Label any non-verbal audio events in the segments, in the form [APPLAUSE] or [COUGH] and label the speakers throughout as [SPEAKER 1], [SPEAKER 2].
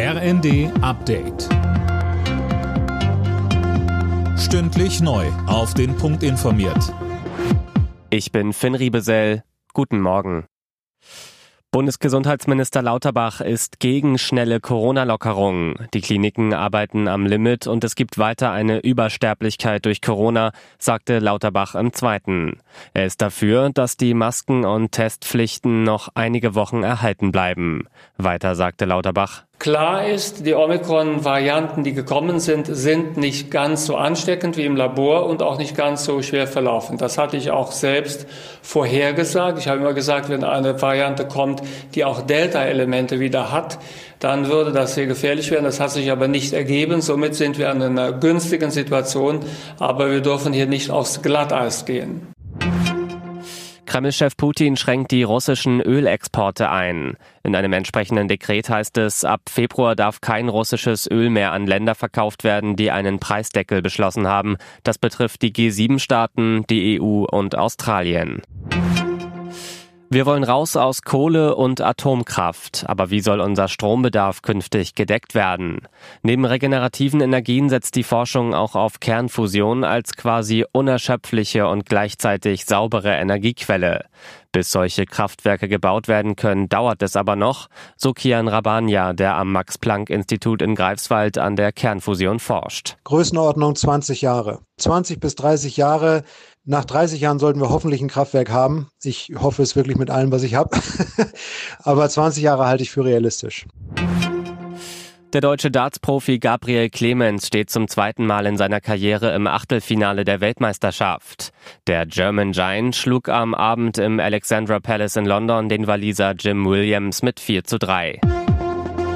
[SPEAKER 1] RND Update. Stündlich neu. Auf den Punkt informiert.
[SPEAKER 2] Ich bin Finn Riebesell. Guten Morgen. Bundesgesundheitsminister Lauterbach ist gegen schnelle Corona-Lockerungen. Die Kliniken arbeiten am Limit und es gibt weiter eine Übersterblichkeit durch Corona, sagte Lauterbach im Zweiten. Er ist dafür, dass die Masken- und Testpflichten noch einige Wochen erhalten bleiben. Weiter sagte Lauterbach,
[SPEAKER 3] Klar ist, die Omikron-Varianten, die gekommen sind, sind nicht ganz so ansteckend wie im Labor und auch nicht ganz so schwer verlaufen. Das hatte ich auch selbst vorhergesagt. Ich habe immer gesagt, wenn eine Variante kommt, die auch Delta-Elemente wieder hat, dann würde das sehr gefährlich werden. Das hat sich aber nicht ergeben. Somit sind wir in einer günstigen Situation. Aber wir dürfen hier nicht aufs Glatteis gehen.
[SPEAKER 2] Kreml-Chef Putin schränkt die russischen Ölexporte ein. In einem entsprechenden Dekret heißt es, ab Februar darf kein russisches Öl mehr an Länder verkauft werden, die einen Preisdeckel beschlossen haben. Das betrifft die G7-Staaten, die EU und Australien. Wir wollen raus aus Kohle und Atomkraft. Aber wie soll unser Strombedarf künftig gedeckt werden? Neben regenerativen Energien setzt die Forschung auch auf Kernfusion als quasi unerschöpfliche und gleichzeitig saubere Energiequelle. Bis solche Kraftwerke gebaut werden können, dauert es aber noch, so Kian Rabania, der am Max-Planck-Institut in Greifswald an der Kernfusion forscht.
[SPEAKER 4] Größenordnung 20 Jahre. 20 bis 30 Jahre. Nach 30 Jahren sollten wir hoffentlich ein Kraftwerk haben. Ich hoffe es wirklich mit allem, was ich habe. [LAUGHS] aber 20 Jahre halte ich für realistisch.
[SPEAKER 2] Der deutsche Darts-Profi Gabriel Clemens steht zum zweiten Mal in seiner Karriere im Achtelfinale der Weltmeisterschaft. Der German Giant schlug am Abend im Alexandra Palace in London den Waliser Jim Williams mit 4 zu 3.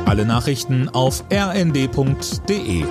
[SPEAKER 1] Alle Nachrichten auf rnd.de